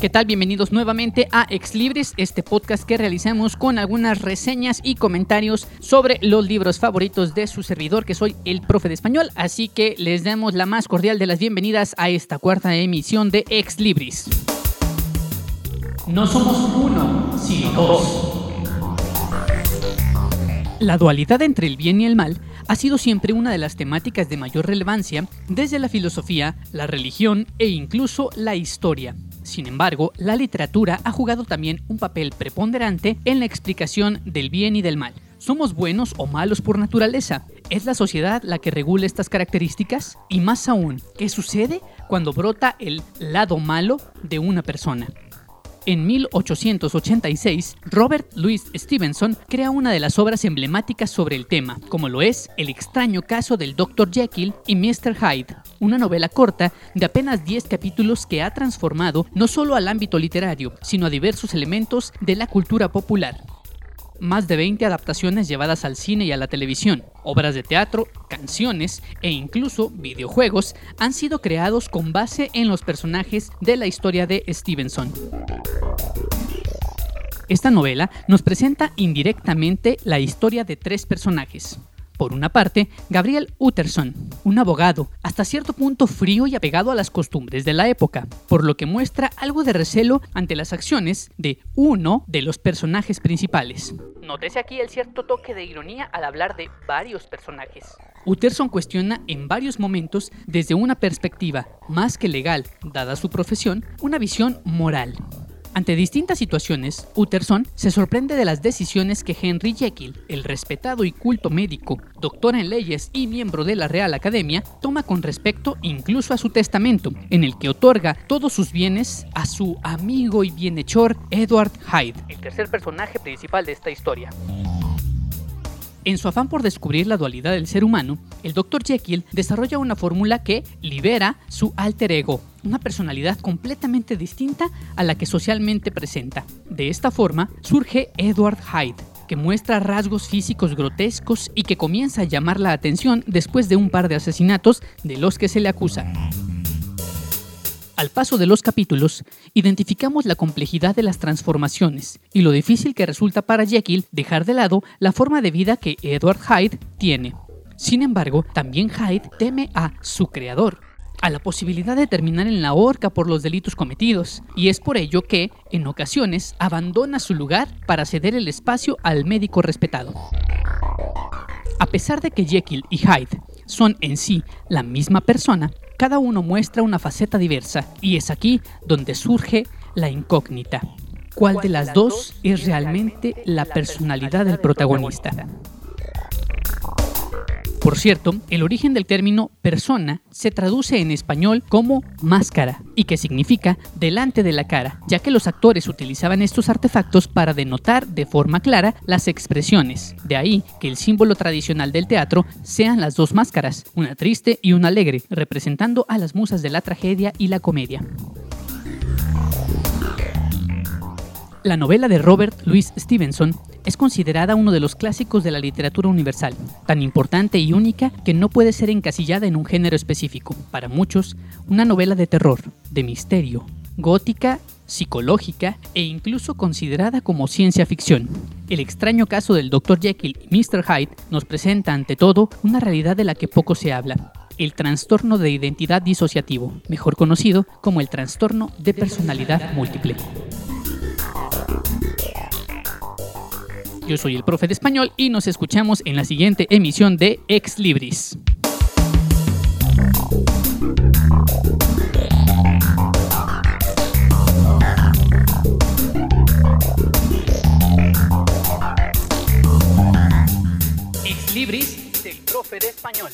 ¿Qué tal? Bienvenidos nuevamente a Ex Libris, este podcast que realizamos con algunas reseñas y comentarios sobre los libros favoritos de su servidor, que soy el profe de español. Así que les damos la más cordial de las bienvenidas a esta cuarta emisión de Ex Libris. No somos uno, sino dos. La dualidad entre el bien y el mal ha sido siempre una de las temáticas de mayor relevancia desde la filosofía, la religión e incluso la historia. Sin embargo, la literatura ha jugado también un papel preponderante en la explicación del bien y del mal. ¿Somos buenos o malos por naturaleza? ¿Es la sociedad la que regula estas características? Y más aún, ¿qué sucede cuando brota el lado malo de una persona? En 1886, Robert Louis Stevenson crea una de las obras emblemáticas sobre el tema, como lo es El extraño caso del Dr. Jekyll y Mr. Hyde, una novela corta de apenas 10 capítulos que ha transformado no solo al ámbito literario, sino a diversos elementos de la cultura popular más de 20 adaptaciones llevadas al cine y a la televisión, obras de teatro, canciones e incluso videojuegos han sido creados con base en los personajes de la historia de Stevenson. Esta novela nos presenta indirectamente la historia de tres personajes, por una parte, Gabriel Utterson, un abogado, hasta cierto punto frío y apegado a las costumbres de la época, por lo que muestra algo de recelo ante las acciones de uno de los personajes principales. Nótese aquí el cierto toque de ironía al hablar de varios personajes. Utterson cuestiona en varios momentos, desde una perspectiva más que legal, dada su profesión, una visión moral. Ante distintas situaciones, Utterson se sorprende de las decisiones que Henry Jekyll, el respetado y culto médico, doctor en leyes y miembro de la Real Academia, toma con respecto incluso a su testamento, en el que otorga todos sus bienes a su amigo y bienhechor Edward Hyde, el tercer personaje principal de esta historia. En su afán por descubrir la dualidad del ser humano, el Dr. Jekyll desarrolla una fórmula que libera su alter ego, una personalidad completamente distinta a la que socialmente presenta. De esta forma surge Edward Hyde, que muestra rasgos físicos grotescos y que comienza a llamar la atención después de un par de asesinatos de los que se le acusa. Al paso de los capítulos, identificamos la complejidad de las transformaciones y lo difícil que resulta para Jekyll dejar de lado la forma de vida que Edward Hyde tiene. Sin embargo, también Hyde teme a su creador, a la posibilidad de terminar en la horca por los delitos cometidos, y es por ello que, en ocasiones, abandona su lugar para ceder el espacio al médico respetado. A pesar de que Jekyll y Hyde son en sí la misma persona, cada uno muestra una faceta diversa y es aquí donde surge la incógnita. ¿Cuál de las dos es realmente la personalidad del protagonista? Por cierto, el origen del término persona se traduce en español como máscara y que significa delante de la cara, ya que los actores utilizaban estos artefactos para denotar de forma clara las expresiones. De ahí que el símbolo tradicional del teatro sean las dos máscaras, una triste y una alegre, representando a las musas de la tragedia y la comedia. La novela de Robert Louis Stevenson es considerada uno de los clásicos de la literatura universal, tan importante y única que no puede ser encasillada en un género específico. Para muchos, una novela de terror, de misterio, gótica, psicológica e incluso considerada como ciencia ficción. El extraño caso del Dr. Jekyll y Mr. Hyde nos presenta ante todo una realidad de la que poco se habla, el trastorno de identidad disociativo, mejor conocido como el trastorno de personalidad múltiple. Yo soy el profe de español y nos escuchamos en la siguiente emisión de Ex Libris. Ex Libris del profe de español.